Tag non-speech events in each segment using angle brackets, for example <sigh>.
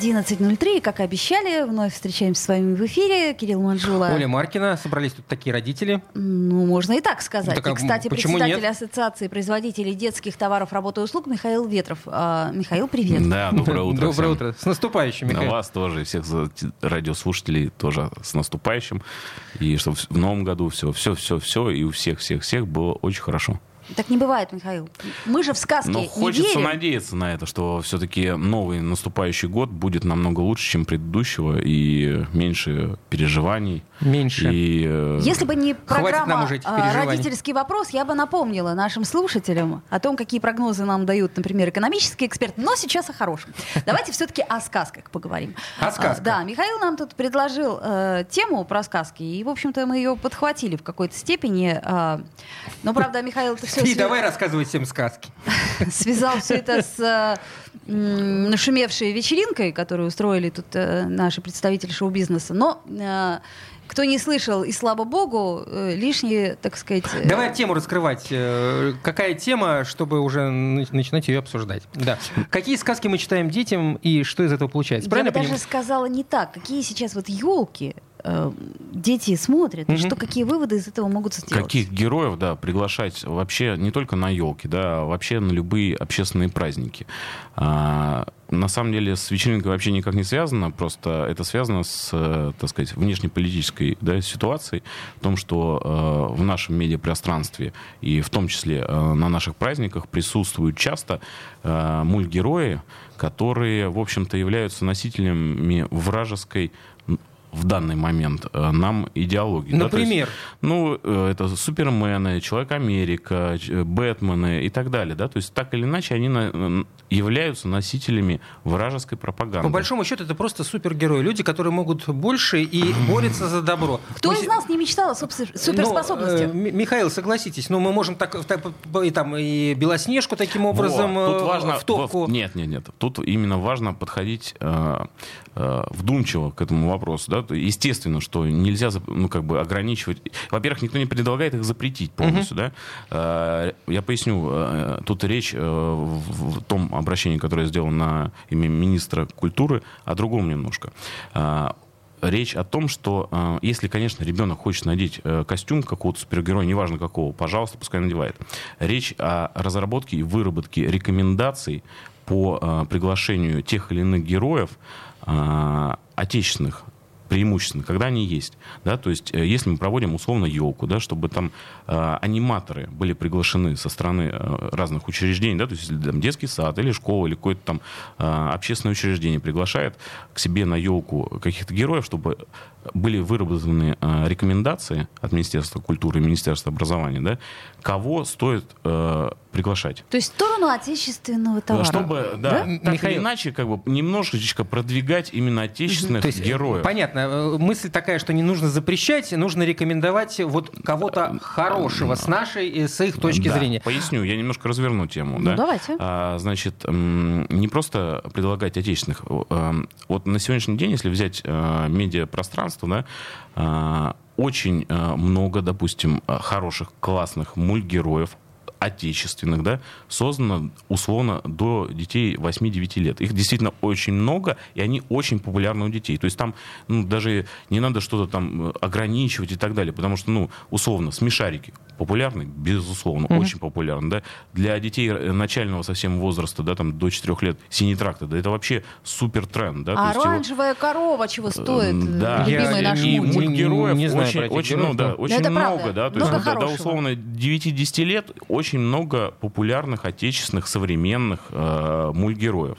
11.03, как и обещали, вновь встречаемся с вами в эфире. Кирилл Манжула. Оля Маркина, собрались тут такие родители. Ну, можно и так сказать. Так, а и, кстати, председатель нет? Ассоциации производителей детских товаров, работы и услуг Михаил Ветров. А, Михаил, привет. Да, доброе утро. Доброе всем. утро. С наступающим, На Михаил. вас тоже, и всех радиослушателей тоже с наступающим. И чтобы в новом году все, все, все, все, и у всех, всех, всех было очень хорошо. Так не бывает, Михаил. Мы же в сказке Но не хочется верим. надеяться на это, что все-таки новый наступающий год будет намного лучше, чем предыдущего, и меньше переживаний. Меньше. И, э, Если бы не программа нам уже этих а, переживаний. «Родительский вопрос», я бы напомнила нашим слушателям о том, какие прогнозы нам дают, например, экономические эксперты. Но сейчас о хорошем. Давайте все-таки о сказках поговорим. О сказках. А, Да, Михаил нам тут предложил э, тему про сказки, и, в общем-то, мы ее подхватили в какой-то степени. а, но, правда, Михаил, ты все И давай рассказывай всем сказки. <laughs> связал все это с э, нашумевшей вечеринкой, которую устроили тут э, наши представители шоу-бизнеса. Но э, кто не слышал, и слава богу, лишние, так сказать... Давай тему раскрывать. Какая тема, чтобы уже начинать ее обсуждать. Да. Какие сказки мы читаем детям и что из этого получается? Я Правильно бы даже понимаю? сказала не так. Какие сейчас вот елки дети смотрят, Мгм. что какие выводы из этого могут сделать? Каких героев, да, приглашать вообще не только на елки, да, а вообще на любые общественные праздники. А, на самом деле с вечеринкой вообще никак не связано, просто это связано с, э, так сказать, внешнеполитической да, ситуацией, в том, что э, в нашем медиапространстве и в том числе э, на наших праздниках присутствуют часто э, мультгерои, которые, в общем-то, являются носителями вражеской в данный момент э, нам идеологии. да, то есть, Например? ну, э, это Супермены, Человек-Америка, э, Бэтмены и так далее, да, то есть так или иначе они на- являются носителями вражеской пропаганды. По большому счету это просто супергерои. Люди, которые могут больше и <laughs> борются за добро. Кто Мы из се- нас не мечтал о Ну, суперспособностях? э, Ми- Михаил, согласитесь, но мы можем так, так, и, там, и Белоснежку таким образом Вот, тут важно, в топку. нет, нет, нет. Тут именно важно подходить э, э, вдумчиво к этому вопросу. Да? Естественно, что нельзя ну, как бы ограничивать. Во-первых, никто не предлагает их запретить полностью. Да? Э, я поясню. э, Тут речь э, в, том обращении, которое я сделал на имя министра культуры, о другом немножко. Э, Речь о том, что э, если, конечно, ребенок хочет надеть э, костюм какого-то супергероя, неважно какого, пожалуйста, пускай надевает. Речь о разработке и выработке рекомендаций по э, приглашению тех или иных героев э, отечественных преимущественно, когда они есть. Да? То есть, э, если мы проводим условно елку, да, чтобы там э, аниматоры были приглашены со стороны э, разных учреждений, да, то есть если там детский сад или школа, или какое-то там э, общественное учреждение приглашает к себе на елку каких-то героев, чтобы были выработаны э, рекомендации от Министерства культуры и Министерства образования, да, кого стоит э, приглашать. То есть в сторону отечественного товара. Чтобы, да, Да? так Михаил? или иначе, как бы немножечко продвигать именно отечественных То есть, э, героев. Понятно. Э, Мысль такая, что не нужно запрещать, нужно рекомендовать вот кого-то хорошего с нашей, и с их точки Да, зрения. Поясню, я немножко разверну тему. Ну, да. давайте. А, значит, не просто предлагать отечественных. Эм, Вот на сегодняшний день, если взять э, медиапространство, да, а, очень э, много, допустим, э, хороших, классных мультгероев, отечественных, да, создано условно до детей 8-9 лет. Их действительно очень много, и они очень популярны у детей. То есть там ну, даже не надо что-то там э, ограничивать и так далее, потому что, ну, условно, смешарики популярны, безусловно, очень популярны, да. Для детей э, начального совсем возраста, да, там до 4 лет, синий трактор, да, это вообще супер тренд, да. А есть его- оранжевая корова чего стоит? М, Да, Любимый Я наш не- и мультик. мультгероев Не знаю очень, этих очень, героев, ну, да, но- очень много, правда. да, то Много есть до- до хорошего. условно 9-10 лет очень много популярных отечественных современных э, мультгероев.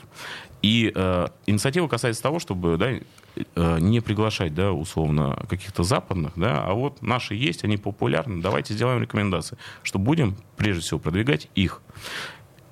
И э, инициатива касается того, чтобы да, э, не приглашать, да, условно, каких-то западных, да, а вот наши есть, они популярны, давайте сделаем рекомендации, что будем, прежде всего, продвигать их.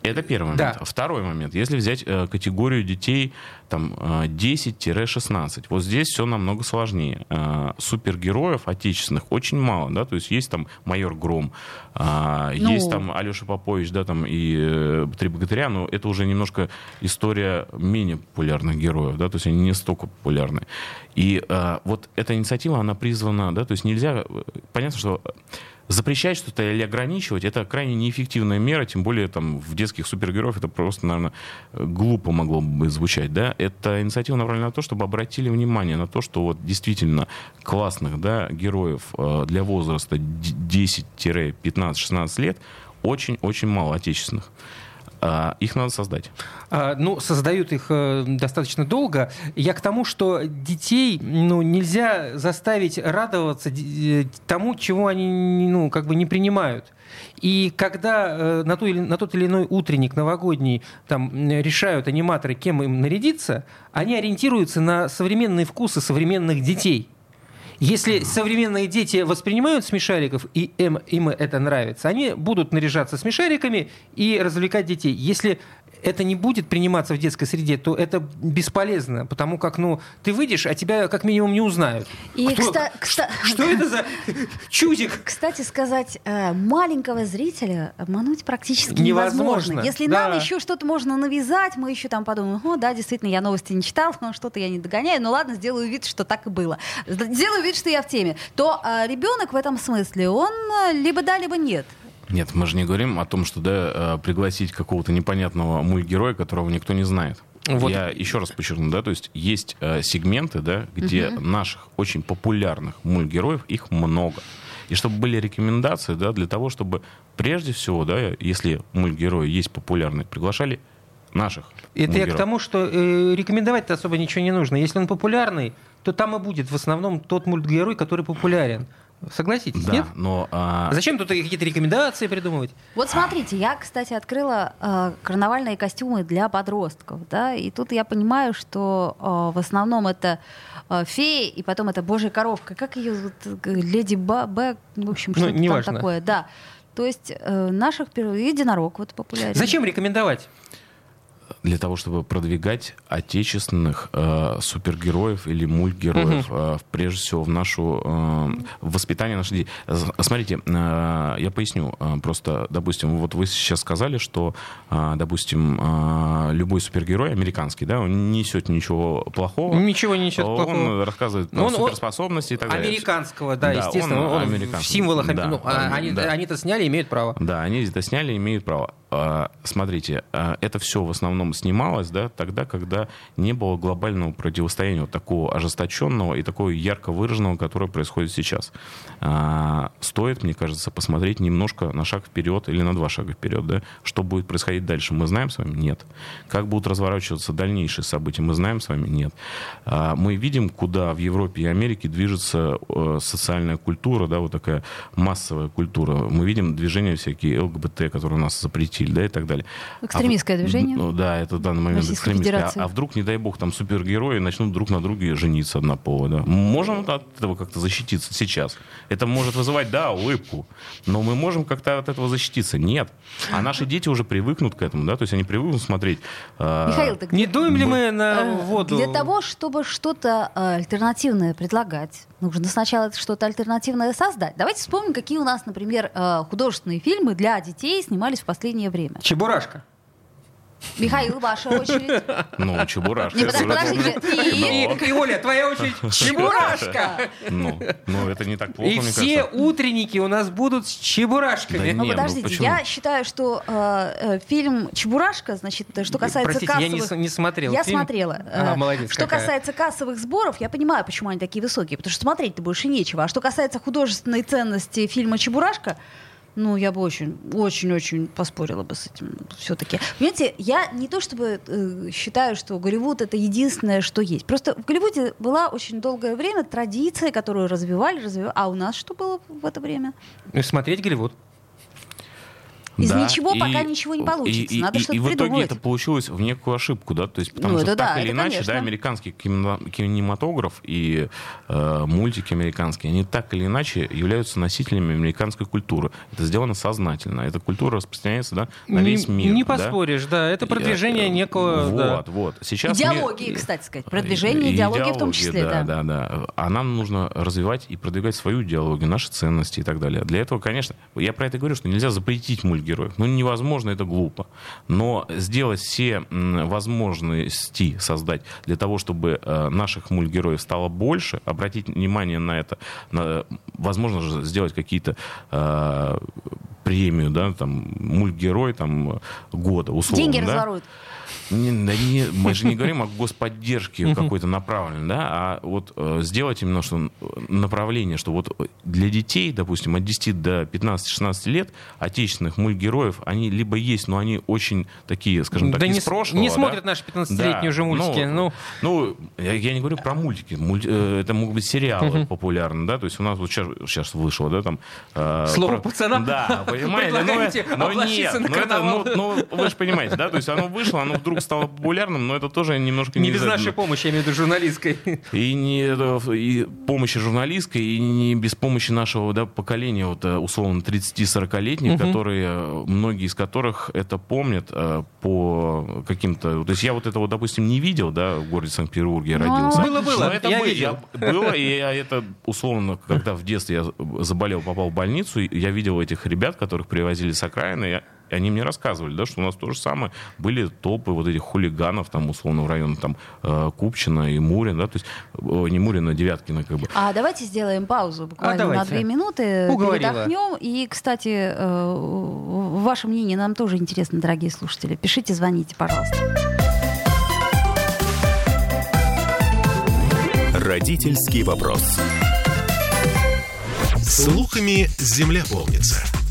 Это первый Да. момент. Второй момент. Если взять э, категорию детей там, э, 10-16, вот здесь все намного сложнее. Э, супергероев отечественных очень мало, да, то есть есть там майор Гром, а, Ну. есть там Алеша Попович, да, там и э, Три богатыря, но это уже немножко история менее популярных героев, да, то есть они не столько популярны. И э, вот эта инициатива, она призвана, да, то есть нельзя, э, понятно, что запрещать что-то или ограничивать, это крайне неэффективная мера, тем более там в детских супергероев это просто, наверное, глупо могло бы звучать, да. Эта инициатива направлена на то, чтобы обратили внимание на то, что вот действительно классных, да, героев э, для возраста д- 10-15-16 лет очень-очень мало отечественных. А, Их надо создать. А, Ну, создают их э, достаточно долго. Я к тому, что детей ну, нельзя заставить радоваться э, тому, чего они ну, как бы не принимают. И когда э, на, ту или- на тот или иной утренник новогодний там, решают аниматоры, кем им нарядиться, они ориентируются на современные вкусы современных детей. Если современные дети воспринимают смешариков, и им, им это нравится, они будут наряжаться смешариками и развлекать детей. Если это не будет приниматься в детской среде, то это бесполезно, потому как, ну, ты выйдешь, а тебя как минимум не узнают. И, Кто- кста- кста- <laughs> Что это за чудик? Кстати сказать, э, маленького зрителя обмануть практически Невозможно, невозможно. Если да. нам еще что-то можно навязать, мы еще там подумаем, о, да, действительно, я новости не читал, но что-то я не догоняю, ну ладно, сделаю вид, что так и было. Сделаю вид, что я в теме. То э, ребенок в этом смысле, он э, либо да, либо нет. Нет, мы же не говорим о том, что да, э, пригласить какого-то непонятного мультгероя, которого никто не знает. Вот. Я еще раз подчеркну, да, то есть есть э, сегменты, да, где наших очень популярных мультгероев их много. И чтобы были рекомендации, да, для того, чтобы прежде всего, да, если мультгерои есть популярные, приглашали наших. Это я к тому, что э, рекомендовать-то особо ничего не нужно. Если он популярный, то там и будет в основном тот мультгерой, который популярен. Согласитесь, Да, нет? но а, Зачем тут какие-то рекомендации придумывать? Вот смотрите, я, кстати, открыла э, карнавальные костюмы для подростков, да, и тут я понимаю, что э, в основном это э, феи, и потом это божья коровка, как ее зовут, леди Ба, Б, в общем, Ну, что-то там неважно. такое, да. То есть э, наших единорог вот популярен. Зачем рекомендовать? Для того, чтобы продвигать отечественных э, супергероев или мультгероев, э, прежде всего в нашу э, в воспитание наших детей. Смотрите, э, я поясню. Э, просто, допустим, вот вы сейчас сказали, что, э, допустим, э, любой супергерой американский, да, он не несет ничего плохого. Ничего не несет он плохого. рассказывает Ну, про он- он- суперспособности и так далее. Американского, да, Да, естественно. он Он, в американский. символах. Да, ну, а да, они, да. они-то сняли, имеют право. Да, они это сняли, имеют право. А, Смотрите, а, это все в основном снималось, да, тогда, когда не было глобального противостояния вот такого ожесточенного и такого ярко выраженного, которое происходит сейчас. А, Стоит, мне кажется, посмотреть немножко на шаг вперед или на два шага вперед, да, что будет происходить дальше. Мы знаем с вами? Нет. Как будут разворачиваться дальнейшие события? Мы знаем с вами? Нет. А, Мы видим, куда в Европе и Америке движется э, социальная культура, да, вот такая массовая культура. Мы видим движения всякие ЛГБТ, которые у нас запретили, да, и так далее. Экстремистское в- движение? Ну, да, это в данный момент Российской. А, а вдруг, не дай бог, там супергерои начнут друг на друге жениться однополо, да? Можем от этого как-то защититься сейчас? Это может вызывать, да, улыбку, но мы можем как-то от этого защититься? Нет. А наши дети уже привыкнут к этому, да, то есть они привыкнут смотреть... э, Михаил, так Не дуем ли мы на Э, воду? Для того, чтобы что-то э, альтернативное предлагать, нужно сначала что-то альтернативное создать. Давайте вспомним, какие у нас, например, э, художественные фильмы для детей снимались в последнее время. Чебурашка. Михаил, ваша очередь. Ну, Чебурашка. Не, уже- подождите. И, и, Оля, твоя очередь. <laughs> Чебурашка. Ну, ну, это не так плохо, И все утренники у нас будут с чебурашками. Ну, ну подождите, я считаю, что э, э, фильм «Чебурашка», значит, э, что касается Простите, я кассовых... не, смотрел Я смотрела. А, молодец Что касается кассовых сборов, я понимаю, почему они такие высокие, потому что смотреть-то больше нечего. А что касается художественной ценности фильма «Чебурашка», ну, я бы очень, очень-очень поспорила бы с этим все-таки. Понимаете, я не то чтобы э, считаю, что Голливуд это единственное, что есть. Просто в Голливуде была очень долгое время традиция, которую развивали, развивали. А у нас что было в это время? Ну, Смотреть Голливуд. Из Да, ничего и- пока ничего не получится. И, и- Надо и- что-то и в итоге придумывать. это получилось в некую ошибку, да, то есть потому Ну, что так да, или иначе, конечно. да, американский кинема- кинематограф и э, мультики американские, они так или иначе являются носителями американской культуры. Это сделано сознательно. Эта культура распространяется, да, на весь мир. Не да. поспоришь, да. Это продвижение Э, некого... Вот, да. вот. Сейчас Идеологии, кстати сказать. Продвижение идеологии в том числе, да. да, да, да. А нам нужно развивать и продвигать свою идеологию, наши ценности и так далее. Для этого, конечно, я про это говорю, что нельзя запретить мультгероев. Ну, невозможно, это глупо. Но сделать все возможности создать для того, чтобы э, наших мультгероев стало больше, обратить внимание на это, на, возможно же сделать какие-то э, премию, да, там, мультгерой там, года, условно. Деньги да? разворуют. Не, да не, мы же не <laughs> говорим о господдержке какой-то направленной, да, а вот э, сделать именно что направление, что вот для детей, допустим, от 10 до 15-16 лет отечественных мультгероев, они либо есть, но они очень такие, скажем так, Да из не прошлого. не да. смотрят наши 15-летние Да, уже мультики, ну. ну, я, я не говорю про мультики, Мульти- э, это могут быть сериалы популярные, да, то есть у нас вот сейчас, сейчас вышло, да, там... э, Слово про- пацана. Да, понимаете, ну, Предлагаете но облачиться нет, на ну, это, ну, ну, вы же понимаете, да, то есть оно вышло, оно вдруг стало популярным, но это тоже немножко Не без нашей помощи, я имею в виду журналистской. и не э, и помощи журналистской, и не без помощи нашего да, поколения, вот, э, условно, 30-40-летних, которые, э, многие из которых это помнят по каким-то... То есть я вот этого, допустим, не видел, да, в городе Санкт-Петербурге я Ну, родился. Было-было, это я бы- видел. я- было, и я это, условно, когда в детстве я заболел, попал в больницу, я видел этих ребят, которых привозили с окраины, я- и они мне рассказывали, да, что у нас то же самое. Были толпы вот этих хулиганов, там, условно, в районе там, э, Купчино и Мурина, да, то есть, э, не Мурина, Девяткина, как бы. А давайте сделаем паузу буквально А, давайте. на две минуты, Уговорила. передохнем. И, кстати, э, ваше мнение нам тоже интересно, дорогие слушатели. Пишите, звоните, пожалуйста. Родительский вопрос. Слухами земля полнится.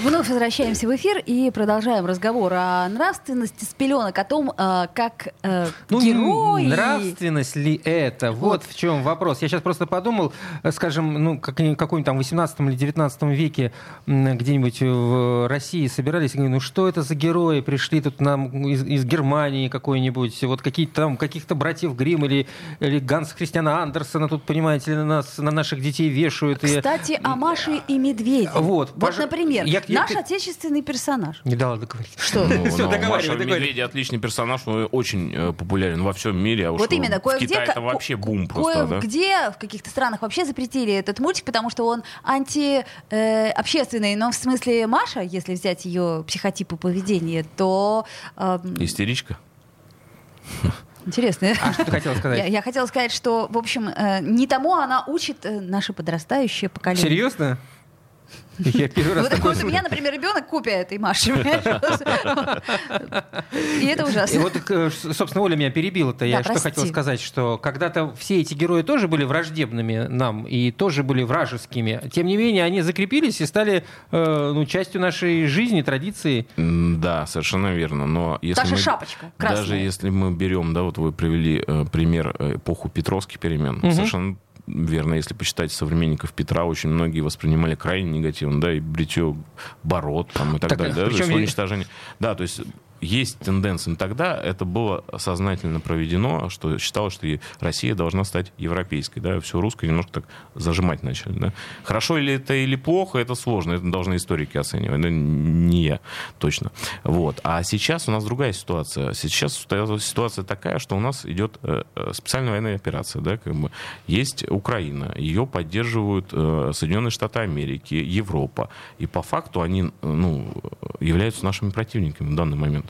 Вновь возвращаемся в эфир и продолжаем разговор о нравственности с пеленок, о том, э, как э, Ну, герои... нравственность ли это? Вот. Вот. в чем вопрос. Я сейчас просто подумал, э, скажем, ну, как, в каком-нибудь там 18 или 19 веке где-нибудь в России собирались, и говорили, ну что это за герои пришли тут нам из, из Германии какой-нибудь, вот какие-то там, каких-то братьев Грим или, или Ганс Христиана Андерсона тут, понимаете ли, на, нас, на наших детей вешают. и- Кстати, о Маше и Медведе. Вот, Вот, пож- например, я- я- наш отечественный персонаж. Не дала договорить. Что? Ну, Всё, ну, договаривай, Маша. Медведи отличный персонаж, но очень э, популярен во всем мире. А уж Вот именно, в кое-где... Китае это вообще бум просто, да? Кое-где в каких-то странах вообще запретили этот мультик, потому что он антиобщественный. Но в смысле Маша, если взять ее психотип и поведение, то... эм, Истеричка. Интересно. А что ты хотела сказать? Я, я хотела сказать, что, в общем, э, не тому она учит э, наше подрастающее поколение. Серьезно? Я первый раз Вот, такое вот у меня, например, ребенок копия этой Маши. И это И ужасно. вот, э, собственно, Оля меня перебила-то. Я Да, что прости. хотел сказать, что когда-то все эти герои тоже были враждебными нам и тоже были вражескими. Тем не менее, они закрепились и стали э, ну, частью нашей жизни, традиции. Да, совершенно верно. Но если Та же мы- шапочка красная. Даже если мы берем, да, вот вы привели э, пример эпоху Петровских перемен, совершенно верно, если почитать современников Петра, очень многие воспринимали крайне негативно, да, и бритье бород там, и так, Так, далее, да, то есть уничтожение. Да, то есть есть тенденция. Тогда это было сознательно проведено, что считалось, что Россия должна стать европейской. Да? Все русское немножко так зажимать начали. Да? Хорошо ли это или плохо, это сложно. Это должны историки оценивать. Да? Не я точно. Вот. А сейчас у нас другая ситуация. Сейчас ситуация такая, что у нас идет э, э, специальная военная операция. Да? Как бы. Есть Украина. Ее поддерживают э, Соединенные Штаты Америки, Европа. И по факту они ну, являются нашими противниками в данный момент.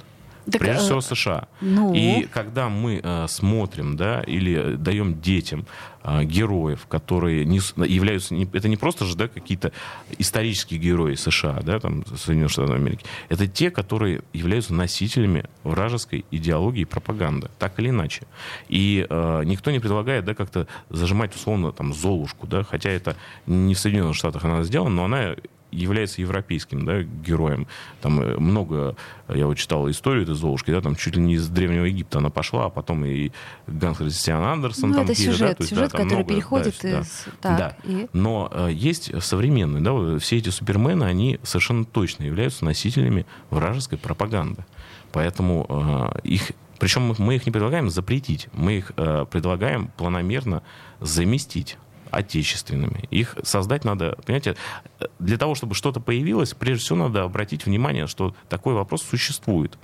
Так, Прежде э, всего США. ну? И когда мы э, смотрим, да, или даем детям э, героев, которые не, являются, не- это не просто же, да, какие-то исторические герои США, да, там, Соединенных Штатов Америки, это те, которые являются носителями вражеской идеологии и пропаганды, так или иначе. И э, никто не предлагает, да, как-то зажимать условно там Золушку, да, хотя это не в Соединенных Штатах она сделана, но она является европейским да, героем. Там э, много, я вот читал историю этой Золушки, да, там чуть ли не из Древнего Египта она пошла, а потом и Ганс Христиан Андерсон. Ну, там это какие-то, сюжет, да, то есть, сюжет, да, там который много, переходит да, из... да. Так, Да. и- Но э, есть современные, да, все эти супермены, они совершенно точно являются носителями вражеской пропаганды. Поэтому э, их, причем мы- мы их не предлагаем запретить, мы их э, предлагаем планомерно заместить отечественными. Их создать надо, понимаете, для того, чтобы что-то появилось, прежде всего надо обратить внимание, что такой вопрос существует.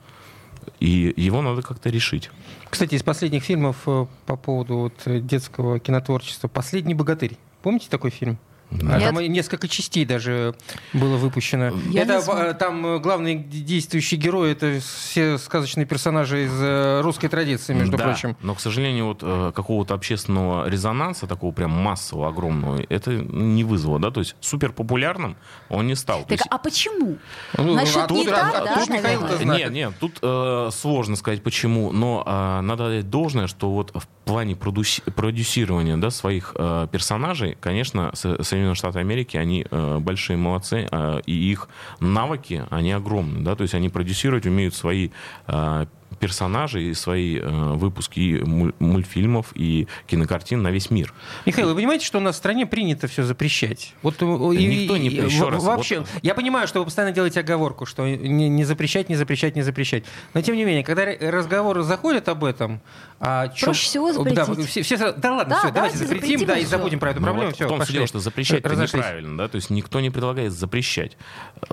И его надо как-то решить. Кстати, из последних фильмов э, по поводу вот, э, детского кинотворчества «Последний богатырь». Помните такой фильм? А Нет. Там несколько частей даже было выпущено. Я это э, там э, главный действующий герой это все сказочные персонажи из э, русской традиции, между Да, прочим. Но, к сожалению, вот какого-то общественного резонанса, такого прям массового, огромного, это не вызвало, да, то есть супер популярным он не стал. Так, есть- а почему? Ну, Значит, откуда- не так, откуда да, Михаил-то наверное? знает? Нет, нет, тут э, сложно сказать почему, но э, надо дать должное, что вот в плане продуси- продюсирования да, своих э, персонажей, конечно, Со- Соединенные Штаты Америки, они э, большие молодцы, э, и их навыки, они огромны, да, то есть они продюсировать умеют свои э, персонажи и свои э, выпуски и мультфильмов и кинокартин на весь мир. Михаил, вы понимаете, что у нас в стране принято все запрещать? Вот э, и- Никто не- и- еще в- раз, вообще. вот- Я понимаю, что вы постоянно делаете оговорку, что не, не запрещать, не запрещать, не запрещать. Но тем не менее, когда разговоры заходят об этом, а чё- Проще всего запретить. Да, все, все да ладно, Да, все, давайте давайте запретим, запретим, да, и забудем про эту Ну проблему. вот все, в том пошли. дело, что запрещать это неправильно, да, то есть никто не предлагает запрещать.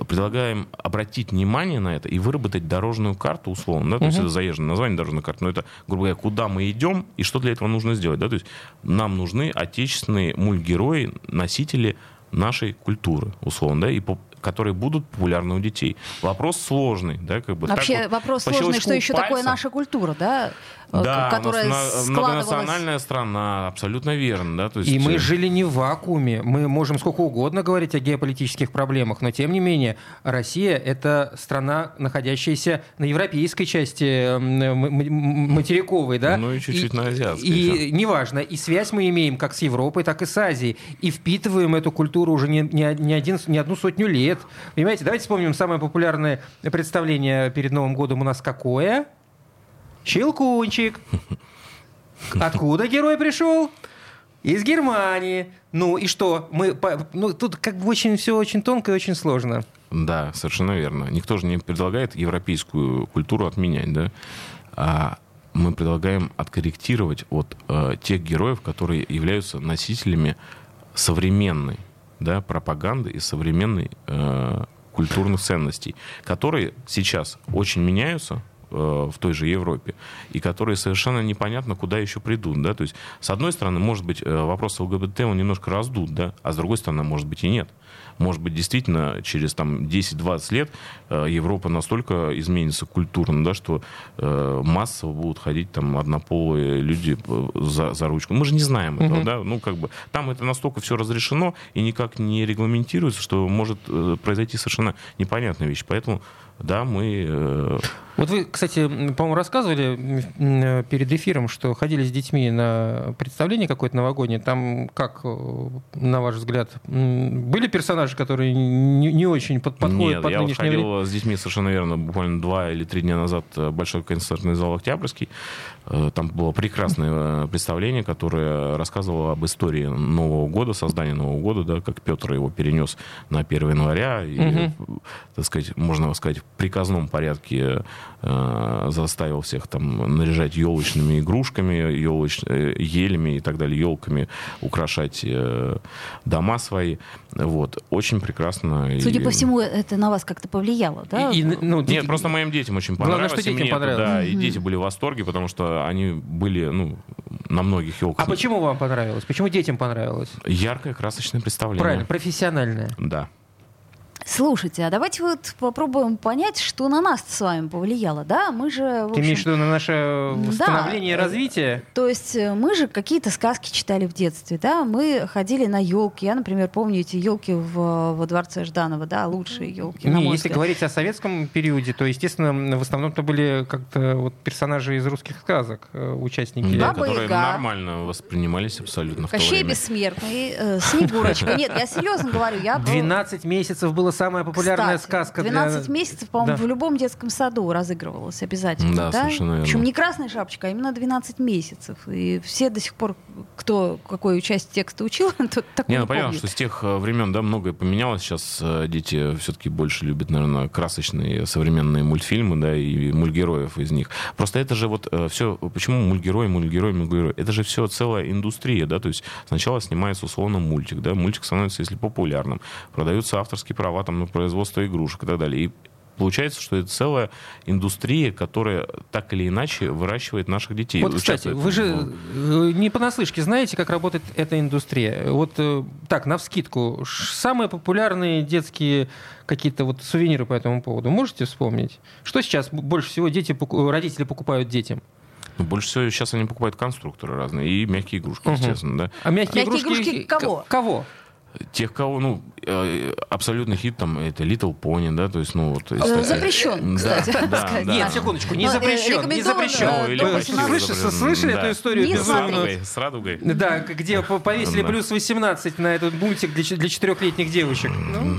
Предлагаем обратить внимание на это и выработать дорожную карту условно, да, то есть это заезженное название дорожной карты, но это, грубо говоря, куда мы идем и что для этого нужно сделать, да, то есть нам нужны отечественные мультгерои, носители нашей культуры, условно, да, и по- которые будут популярны у детей. Вопрос сложный, да, как бы. так Вообще вот вопрос сложный, что еще такое пальца. наша культура, да? Э, Да, которая у нас на- складывалась... многонациональная страна, абсолютно верно, да, то есть. И мы э, жили не в вакууме. Мы можем сколько угодно говорить о геополитических проблемах, но тем не менее Россия — это страна, находящаяся на европейской части материковой, да? Ну и чуть-чуть на азиатской, И неважно, и связь мы имеем как с Европой, так и с Азией. И впитываем эту культуру уже не, не, не один, не одну сотню лет. Понимаете, давайте вспомним самое популярное представление перед Новым годом у нас какое? Щелкунчик. <laughs> Откуда герой пришел? Из Германии. Ну и что? Мы, ну, тут как бы очень все очень тонко и очень сложно. Да, совершенно верно. Никто же не предлагает европейскую культуру отменять, да? А мы предлагаем откорректировать от э, тех героев, которые являются носителями современной да, пропаганды и современной э, культурных ценностей, которые сейчас очень меняются в той же Европе, и которые совершенно непонятно, куда еще придут. Да? То есть, с одной стороны, может быть, э, вопрос ЛГБТ он немножко раздут, да? а с другой стороны, может быть, и нет. Может быть, действительно, через там, 10-20 лет э, Европа настолько изменится культурно, да, что э, массово будут ходить там однополые люди э, за, за ручку. Мы же не знаем этого, Мгм. да, ну как бы там это настолько все разрешено и никак не регламентируется, что может э, произойти совершенно непонятная вещь. Поэтому, да, мы... э, Вот вы, кстати, по-моему, рассказывали э, перед эфиром, что ходили с детьми на представление какое-то новогоднее. Там, как, э, на ваш взгляд, были персонажи, которые не, не очень под- подходят Нет, под я вот нынешнее время? ходил с детьми совершенно верно, буквально два или три дня назад в Большой концертный зал «Октябрьский». Э, Там было прекрасное э, представление, которое рассказывало об истории Нового года, создания Нового года, да, как Петр его перенес на 1 января. И, Мгм. так сказать, можно сказать, приказном порядке э, заставил всех там наряжать елочными игрушками, елоч... э, елями и так далее, елками украшать э, дома свои. Вот. Очень прекрасно. Судя И- по всему, это на вас как-то повлияло, да? И- и, ну, нет, дети- просто моим детям очень Главное, понравилось. что и детям мне понравилось. Да, и дети были в восторге, потому что они были, ну, на многих елках. А почему вам понравилось? Почему детям понравилось? Яркое, красочное представление. Правильно, профессиональное. Да. Слушайте, а давайте вот попробуем понять, что на нас с вами повлияло, да? Мы же, в Ты общем, имеешь в виду на наше восстановление и Да. развитие? То есть э, мы же какие-то сказки читали в детстве, да? Мы ходили на елки. Я, например, помню эти елки в, во дворце Жданова, да, лучшие елки. Не, если говорить о советском периоде, то, естественно, в основном это были как-то вот персонажи из русских сказок, э, участники. Да, которые Яга. нормально воспринимались абсолютно в то Кощей время. бессмертный, э, Снегурочка. Нет, я серьезно говорю, я... был- 12 месяцев была самая популярная Кстати, сказка. для- 12 месяцев, по-моему, Да. в любом детском саду разыгрывалась обязательно. Да, совершенно верно. Причем не красная шапочка, а именно 12 месяцев. И все до сих пор, кто какую часть текста учил, <laughs> тот такой Не, ну не понятно, помнит. что с тех э, времен, да, многое поменялось. Сейчас э, дети все-таки больше любят, наверное, красочные современные мультфильмы, да, и мультгероев из них. Просто это же вот все, почему мультгерой, мультгерой, мультгерой? Это же все целая индустрия, да, то есть сначала снимается условно мультик, да, мультик становится, если популярным, продаются авторские права там на производство игрушек и так далее. И Получается, что это целая индустрия, которая так или иначе выращивает наших детей. Вот, кстати, вы же э, не понаслышке знаете, как работает эта индустрия. Вот э, так, навскидку, самые популярные детские какие-то вот сувениры по этому поводу можете вспомнить? Что сейчас больше всего дети, родители покупают детям? Ну, больше всего сейчас они покупают конструкторы разные и мягкие игрушки, Мгм. естественно, да. А мягкие, Мягкие игрушки... игрушки кого? к- Кого? Тех, кого, ну, э, абсолютный хит там, это Little Pony, да, то есть, ну, вот. Э, если- Запрещен, Да, кстати. да, сказать. да. Нет, секундочку, не Ну, э, запрещен, не запрещен. э, Ну, или до Вы почти 18. слышали, запрещен, слышали да. эту историю Не С безумную? с радугой. Да, где по- повесили Да. плюс 18 на этот мультик для, для четырехлетних девочек. Ну,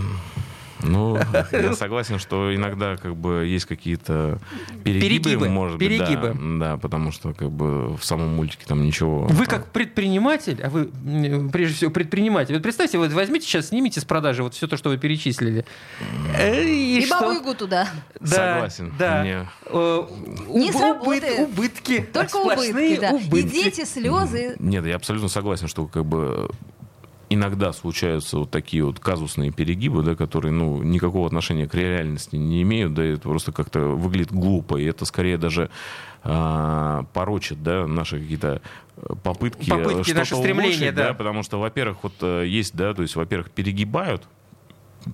Ну, <laughs> я согласен, что иногда как бы есть какие-то перегибы, Перегибы, может быть, перегибы. Да, да, потому что как бы в самом мультике там ничего. Вы как предприниматель, а вы прежде всего предприниматель, вот представьте, вот возьмите сейчас, снимите с продажи вот все то, что вы перечислили. Э, И, И что? бабу Ягу туда. Да, Согласен. Да. Мне- Э, Не убы- сработает. убытки. Только убытки, да. И убытки. дети, слезы. Нет, я абсолютно согласен, что как бы иногда случаются вот такие вот казусные перегибы, да, которые, ну, никакого отношения к реальности не имеют, да, это просто как-то выглядит глупо, и это скорее даже а, порочит, да, наши какие-то э, попытки, э, Попытки, наши стремления, улучшить, да. потому что, во-первых, вот э, есть, да, то есть, во-первых, перегибают,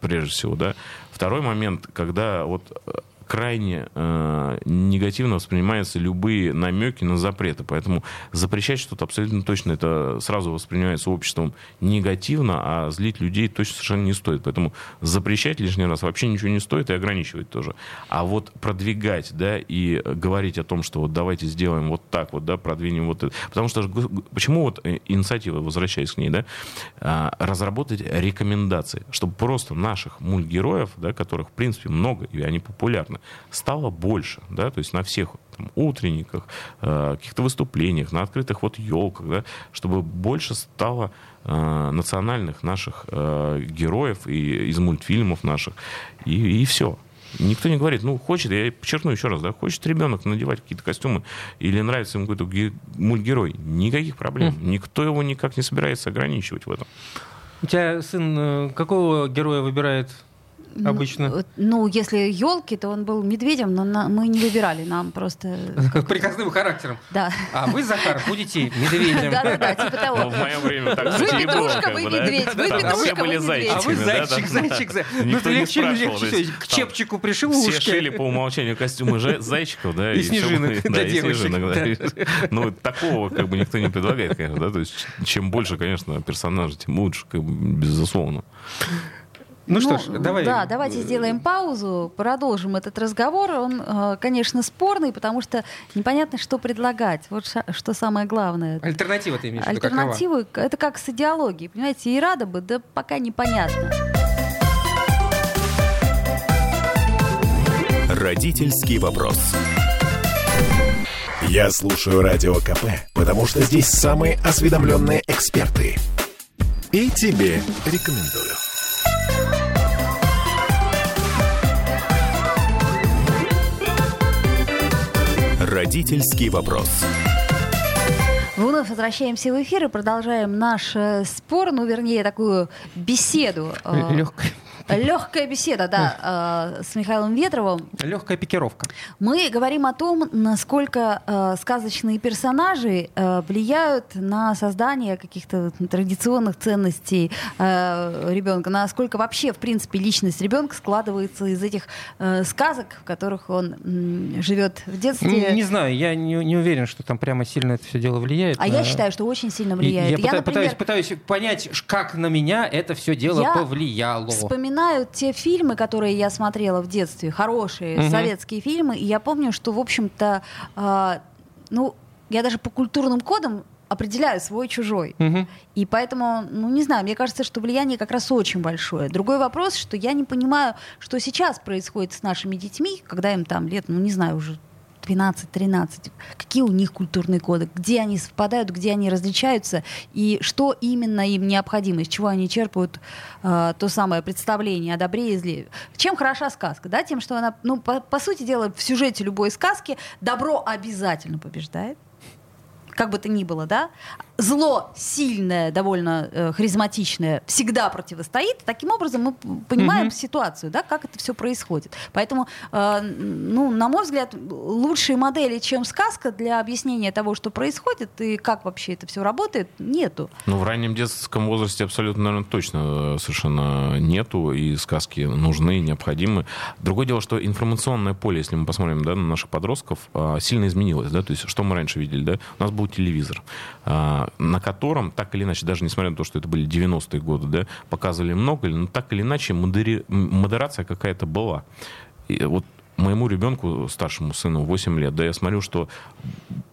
прежде всего, да. Второй момент, когда вот э, крайне э, негативно воспринимаются любые намеки на запреты. Поэтому запрещать что-то абсолютно точно это сразу воспринимается обществом негативно, а злить людей точно совершенно не стоит. Поэтому запрещать лишний раз вообще ничего не стоит и ограничивать тоже. А вот продвигать, да, и говорить о том, что вот давайте сделаем вот так вот, да, продвинем вот это. Потому что почему вот э, инициатива, возвращаясь к ней, да, а, разработать рекомендации, чтобы просто наших мультгероев, да, которых в принципе много и они популярны, стало больше, да, то есть на всех там, утренниках, э, каких-то выступлениях, на открытых вот елках, да, чтобы больше стало э, национальных наших э, героев и из мультфильмов наших и, и все. Никто не говорит, ну, хочет, я подчеркну еще раз, да, хочет ребенок надевать какие-то костюмы или нравится ему какой-то ге- мультгерой, никаких проблем. Никто его никак не собирается ограничивать в этом. У тебя сын э, какого героя выбирает обычно? Ну, Ну, если елки, то он был медведем, но на- мы не выбирали, нам просто... Приказным характером. Да. А вы, Захар, будете медведем. Да-да-да, типа Но того. в мое время так, Вы петрушка, вы медведь, вы петрушка, все вы были медведь. А вы зайчик, зайчик, зайчик. Ну, не легче, легче. К чепчику пришил Все ушки. шили по умолчанию костюмы зайчиков, да, И снежинок для да, и девочек. Ну, такого как бы никто не предлагает, конечно, да, то есть чем больше, конечно, персонажей, тем лучше, как бы, безусловно. Ну что ж, давай. Да, давайте сделаем паузу, продолжим этот разговор. Он, э, конечно, спорный, потому что непонятно, что предлагать. Вот что самое главное. Альтернатива ты имеешь в виду, какова? Альтернативы, это как с идеологией. Понимаете, и рада бы, да пока непонятно. Родительский вопрос. Я слушаю Радио КП, потому что здесь самые осведомленные эксперты. И тебе рекомендую. Родительский вопрос. Вновь возвращаемся в эфир и продолжаем наш э, спор, ну, вернее, такую беседу. э, Легкая Легкая беседа, да, э, с Михаилом Ветровым. Легкая пикировка. Мы говорим о том, насколько э, сказочные персонажи э, влияют на создание каких-то традиционных ценностей э, ребенка, насколько вообще, в принципе, личность ребенка складывается из этих э, сказок, в которых он живет в детстве. Не, не знаю, я не, не уверен, что там прямо сильно это все дело влияет. А на- я считаю, что очень сильно И влияет. Я, пыта- например, пытаюсь, пытаюсь понять, как на меня это все дело Я повлияло. Вспоминаю те фильмы, которые я смотрела в детстве, хорошие Мгм. советские фильмы, и я помню, что, в общем-то, а, ну, я даже по культурным кодам определяю свой-чужой. Мгм. И поэтому, ну, не знаю, мне кажется, что влияние как раз очень большое. Другой вопрос, что я не понимаю, что сейчас происходит с нашими детьми, когда им там лет, ну, не знаю, уже 12-13. Какие у них культурные коды, где они совпадают, где они различаются, и что именно им необходимо, из чего они черпают э, то самое представление о добре и зле. Чем хороша сказка? Да? Тем, что она, ну, по, по сути дела, в сюжете любой сказки добро обязательно побеждает как бы то ни было, да, зло сильное, довольно э, харизматичное, всегда противостоит. Таким образом мы понимаем Мгм. ситуацию, да, как это все происходит. Поэтому, э, ну, на мой взгляд, лучшей модели, чем сказка для объяснения того, что происходит и как вообще это все работает, нету. Ну, в раннем детском возрасте абсолютно, наверное, точно э, совершенно нету, и сказки нужны, необходимы. Другое дело, что информационное поле, если мы посмотрим да, на наших подростков, а, сильно изменилось. Да? То есть, что мы раньше видели? Да? У нас был телевизор, а, на котором, так или иначе, даже несмотря на то, что это были 90-е годы, да, показывали много, но так или иначе модери- модерация какая-то была. И вот моему ребенку, старшему сыну, 8 лет, да, я смотрю, что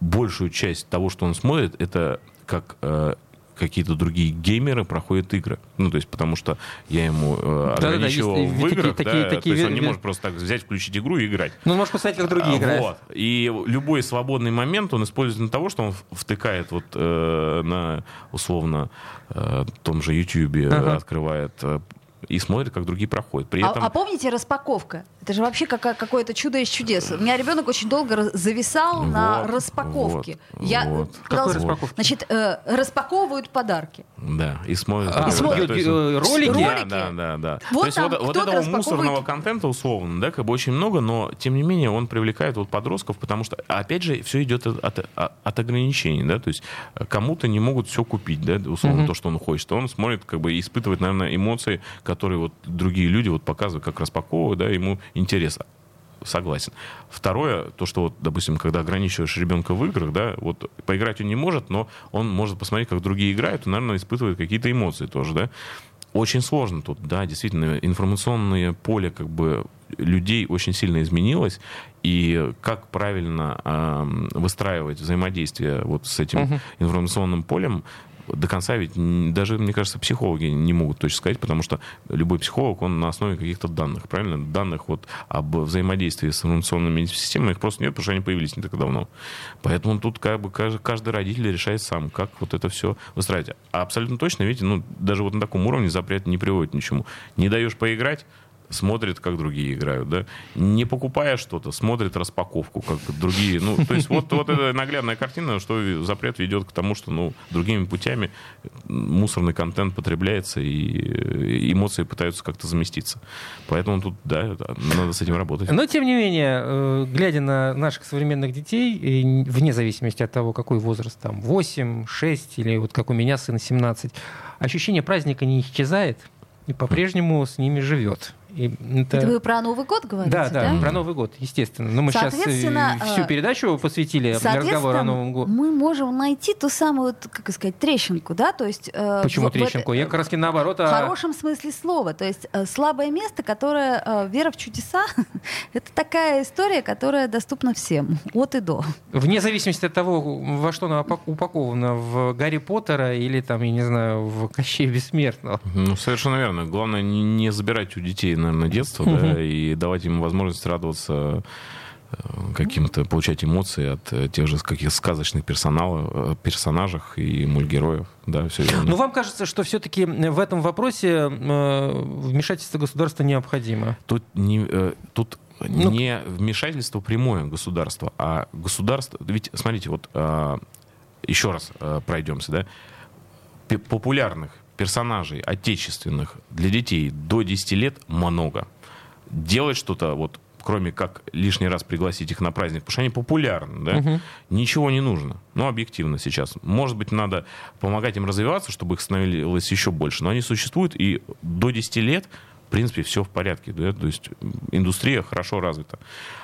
большую часть того, что он смотрит, это как э, какие-то другие геймеры проходят игры. Ну, то есть, потому что я ему э, Да-да-да, ограничивал есть в такие- играх, такие- да, такие то есть он не может просто так взять, включить игру и играть. Ну, можешь посмотреть, как другие А, играют. Вот. И любой свободный момент он использует для того, что он втыкает вот э, на, условно, э, том же YouTube, Ага. открывает э, и смотрит, как другие проходят. При А, этом... а помните распаковка? Это же вообще кака- какое-то чудо из чудес. У меня ребенок очень долго зависал на Вот, распаковке. вот, Я вот. пыталась- Какой Вот. распаковки? Значит, э, распаковывают подарки. Да, и смотрит. А, да, смотрит, то есть, э, ролики? Ролики? Да, да, да. Вот то есть вот, вот этого распаковывает- мусорного контента, условно, да, как бы очень много, но тем не менее он привлекает вот подростков, потому что, опять же, все идет от, от, от ограничений, да, то есть э, кому-то не могут все купить, да, условно, Мгм. то, что он хочет. Он смотрит, как бы, и испытывает, наверное, эмоции, которые вот другие люди вот показывают, как распаковывают, да, ему интересно. Согласен. Второе, то, что вот, допустим, когда ограничиваешь ребенка в играх, да, вот поиграть он не может, но он может посмотреть, как другие играют, и, наверное, испытывает какие-то эмоции тоже, да. Очень сложно тут, да, действительно, информационное поле как бы людей очень сильно изменилось, и как правильно эм, выстраивать взаимодействие вот с этим Мгм. информационным полем, до конца ведь даже, мне кажется, психологи не могут точно сказать, потому что любой психолог, он на основе каких-то данных, правильно? Данных вот об взаимодействии с информационными системами, их просто нет, потому что они появились не так давно. Поэтому тут как бы каждый, каждый родитель решает сам, как вот это все выстраивать. А абсолютно точно, видите, ну, даже вот на таком уровне запрет не приводит к чему. Не даешь поиграть, смотрит, как другие играют, да, не покупая что-то, смотрит распаковку, как другие, ну, то есть вот, вот эта наглядная картина, что запрет ведет к тому, что, ну, другими путями мусорный контент потребляется, и эмоции пытаются как-то заместиться. Поэтому тут, да, надо с этим работать. Но, тем не менее, э, глядя на наших современных детей, вне зависимости от того, какой возраст, там, 8, 6 или вот как у меня сын 17, ощущение праздника не исчезает и по-прежнему с ними живет. И это... Это вы про Новый год говорите, Да, да, да? про Новый год, естественно. Но мы сейчас Соответственно, всю э, передачу посвятили разговору о Соответственно, Новом годе. мы можем найти ту самую, как сказать, трещинку, да, то есть... э, Почему в- в трещинку? это- Я как раз наоборот. В а- хорошем смысле слова. То есть э, слабое место, которое э, вера в чудеса, это такая история, которая доступна всем, от и до. Вне зависимости от того, во что она упакована, в Гарри Поттера или там, я не знаю, в Кощея Бессмертного. Ну, совершенно верно. Главное не, не забирать у детей, наверное, детство, да, и давать им возможность радоваться э, каким-то, получать эмоции от э, тех же каких сказочных персонала, э, персонажах и мультгероев. Да, все верно. Но вам кажется, что все-таки в этом вопросе вмешательство государства необходимо? Тут не, тут Ну, не вмешательство прямое государства, а государство... Ведь, смотрите, вот э, еще раз пройдемся, да? Популярных персонажей отечественных для детей до 10 лет много. Делать что-то вот кроме как лишний раз пригласить их на праздник, потому что они популярны, да, Мгм. ничего не нужно. Ну, объективно сейчас. Может быть, надо помогать им развиваться, чтобы их становилось еще больше. Но они существуют, и до 10 лет, в принципе, все в порядке. Да? То есть индустрия хорошо развита.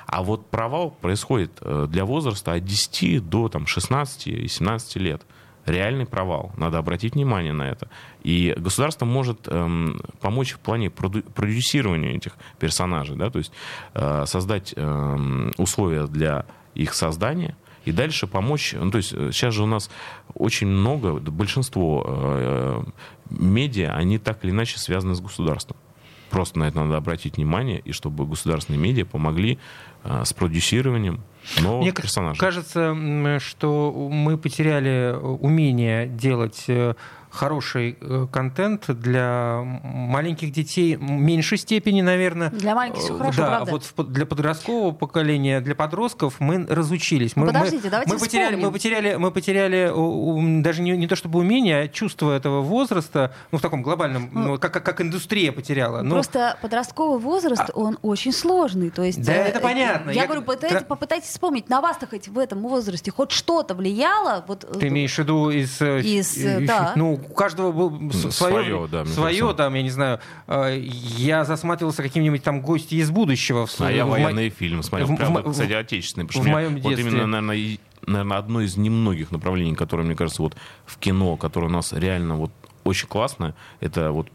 А вот провал происходит э, для возраста от 10 до там, 16 и 17 лет. Реальный провал. Надо обратить внимание на это. И государство может эм, помочь в плане проду- продюсирования этих персонажей. Да? То есть э, создать эм, условия для их создания, и дальше помочь. Ну, то есть э, сейчас же у нас очень много, большинство э, медиа, они так или иначе связаны с государством. Просто на это надо обратить внимание, и чтобы государственные медиа помогли э, с продюсированием Мне персонажей. кажется, что мы потеряли умение делать э, хороший э, контент для маленьких детей в меньшей степени, наверное. Для маленьких всё Э, хорошо, да, правда. вот для подросткового поколения, для подростков мы разучились. Ну, Мы, подождите, мы, давайте мы потеряли, мы потеряли, мы потеряли даже не, не то чтобы умение, а чувство этого возраста, ну в таком глобальном, ну, как, как, как индустрия потеряла. Ну, Просто подростковый возраст, он очень сложный. То есть, Да, э, это понятно. Я, Я- говорю, попытайтесь вспомнить, на вас-то хоть в этом возрасте хоть что-то влияло. Вот, э, Ты имеешь в виду из... э, Из, э, э, да. Ну, у каждого был с- Ну, свое, своё, да, свое там, я не знаю. Я засматривался каким-нибудь там гости из будущего. в- А я в мо- военные фильмы смотрел. в- Правда, в- кстати, отечественные. потому в что мне моем Вот детстве. именно, наверное, наверное, одно из немногих направлений, которое, мне кажется, вот в кино, которое у нас реально вот очень классное, это вот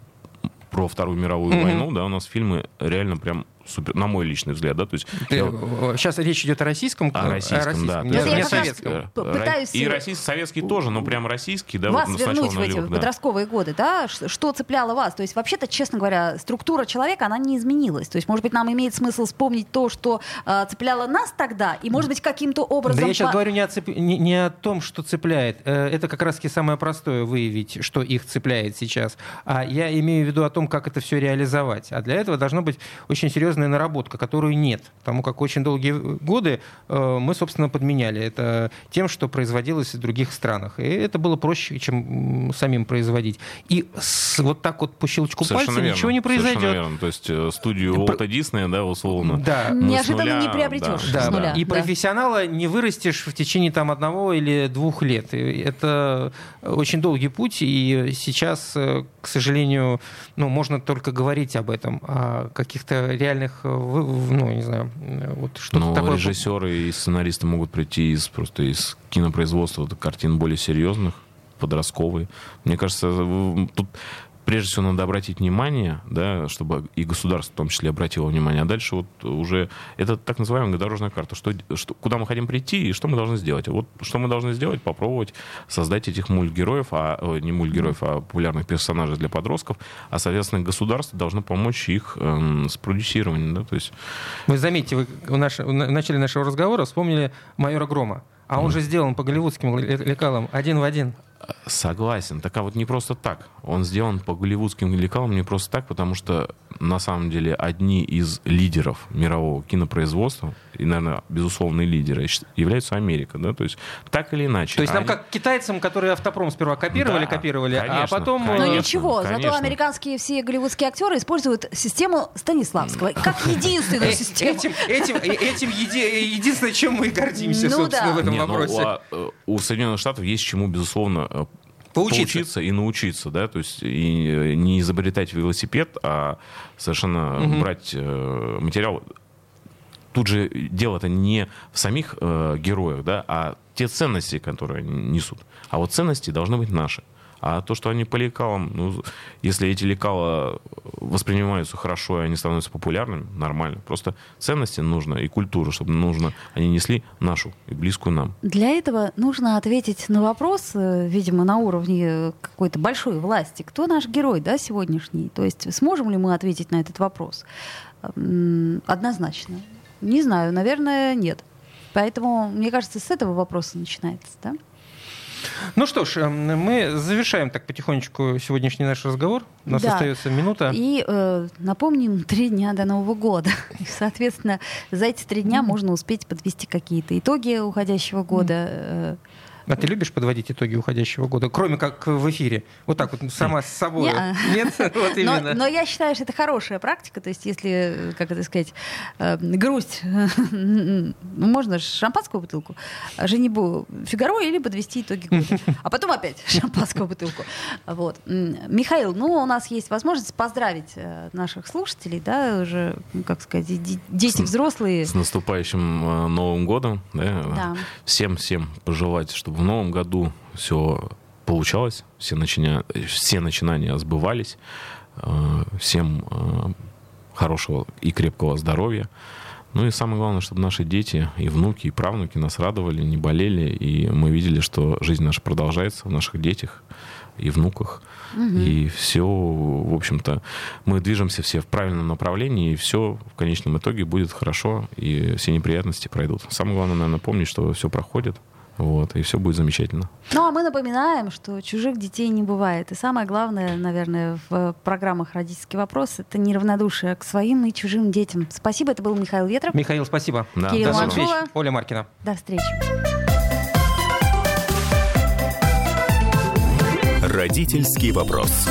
про Вторую мировую Мгм. войну, да, у нас фильмы реально прям супер, на мой личный взгляд, да, то есть... Ты- я- э, Сейчас речь идет о российском, о российском, да. не, Ну, это я не советском. Э, пытаюсь, И э, российский, советский тоже, но прям российский, да, вас вот вернуть в эти нулевых, да. подростковые годы, да? Что цепляло вас? То есть, вообще-то, честно говоря, структура человека, она не изменилась. То есть, может быть, нам имеет смысл вспомнить то, что э, цепляло нас тогда, и, может быть, каким-то образом... Да я сейчас по- говорю не о, цеп- не, не о том, что цепляет. Э, Это как раз-таки самое простое выявить, что их цепляет сейчас. А я имею в виду о том, как это все реализовать. А для этого должна быть очень серьезная наработка, которую нет. Потому как очень долгие годы э, мы, собственно, подменяли это тем, что производилось в других странах. И это было проще, чем самим производить. И с- вот так вот по щелчку Совершенно пальца верно, ничего не совершенно произойдет. верно. То есть э, студию Про- Уолта Диснея, да, условно. Да. Неожиданно нуля, не приобретешь да, с Да, нуля. и да. профессионала не вырастешь в течение там одного или двух лет. И Это очень долгий путь, и сейчас, э, к сожалению, ну, можно только говорить об этом, о каких-то реальных, э, вы- в- ну, не знаю, э, вот что-то Но такое. режиссеры и сценаристы могут прийти из просто из кинопроизводства вот, картин более серьезных, подростковые. Мне кажется, тут прежде всего надо обратить внимание, да, чтобы и государство в том числе обратило внимание. А дальше вот уже это так называемая дорожная карта. Что, что, куда мы хотим прийти и что мы должны сделать. Вот что мы должны сделать, попробовать создать этих мультгероев, а ой, не мультгероев, а популярных персонажей для подростков, а, соответственно, государство должно помочь их эм, с продюсированием. Да, то есть Вы заметьте, вы в, наш- в начале нашего разговора вспомнили майора Грома. А он же сделан по голливудским ле- лекалам один в один. Согласен. Так а вот не просто так. Он сделан по голливудским лекалам не просто так, потому что на самом деле одни из лидеров мирового кинопроизводства, и, наверное, безусловные лидеры, являются Америка. Да? То есть так или иначе. То есть нам они- как китайцам, которые автопром сперва копировали, Да, копировали, а конечно, потом... э, Но конечно. ничего, зато конечно. американские все голливудские актеры используют систему Станиславского как единственную Э, систему. Этим, этим, э, этим еди- единственное, чем мы и гордимся, Ну собственно, да. в этом Не, ну, вопросе. а, у Соединенных Штатов есть чему, безусловно, э, Поучиться. поучиться и научиться, да, то есть и э, не изобретать велосипед, а совершенно Мгм. брать э, материал. Тут же дело-то не в самих э, героях, да, а те ценности, которые они несут. А вот ценности должны быть наши. А то, что они по лекалам, ну, если эти лекала воспринимаются хорошо, и они становятся популярными, нормально. Просто ценности нужно и культуру, чтобы нужно, они несли нашу и близкую нам. Для этого нужно ответить на вопрос, э, видимо, на уровне э, какой-то большой власти. Кто наш герой, да, сегодняшний? То есть сможем ли мы ответить на этот вопрос? Однозначно. Не знаю, наверное, нет. Поэтому, мне кажется, с этого вопроса начинается, да? Ну что ж, эм, мы завершаем так потихонечку сегодняшний наш разговор. У нас Да. остается минута. И э, напомним, <laughs> три дня до Нового года. И, соответственно, за эти три дня можно успеть подвести какие-то итоги уходящего года. э, А ты любишь подводить итоги уходящего года, кроме как в эфире? Вот так вот сама с собой. Не-а. <laughs> Нет? <laughs> Вот Но, именно. но я считаю, что это хорошая практика. То есть, если, как это сказать, э, грусть, <laughs> ну, можно шампанскую бутылку, женибу Фигаро или подвести итоги года. А потом опять шампанскую бутылку. Вот. Михаил, ну, у нас есть возможность поздравить э, наших слушателей, да, уже, ну, как сказать, дети взрослые. С наступающим э, Новым годом. Да? Да. Всем-всем пожелать, чтобы в Новом году все получалось, все, начиня... все начинания сбывались. Э, Всем э, хорошего и крепкого здоровья. Ну и самое главное, чтобы наши дети и внуки, и правнуки нас радовали, не болели, и мы видели, что жизнь наша продолжается в наших детях и внуках. И все, в общем-то, мы движемся все в правильном направлении, и все в конечном итоге будет хорошо, и все неприятности пройдут. Самое главное, наверное, помнить, что все проходит, вот, и все будет замечательно. Ну, а мы напоминаем, что чужих детей не бывает. И самое главное, наверное, в программах «Родительский вопрос» — это неравнодушие к своим и чужим детям. Спасибо, это был Михаил Ветров. Михаил, спасибо. Да, Кирилл До спасибо. новых встреч. Манжула. Оля Маркина. До встречи. Родительский вопрос.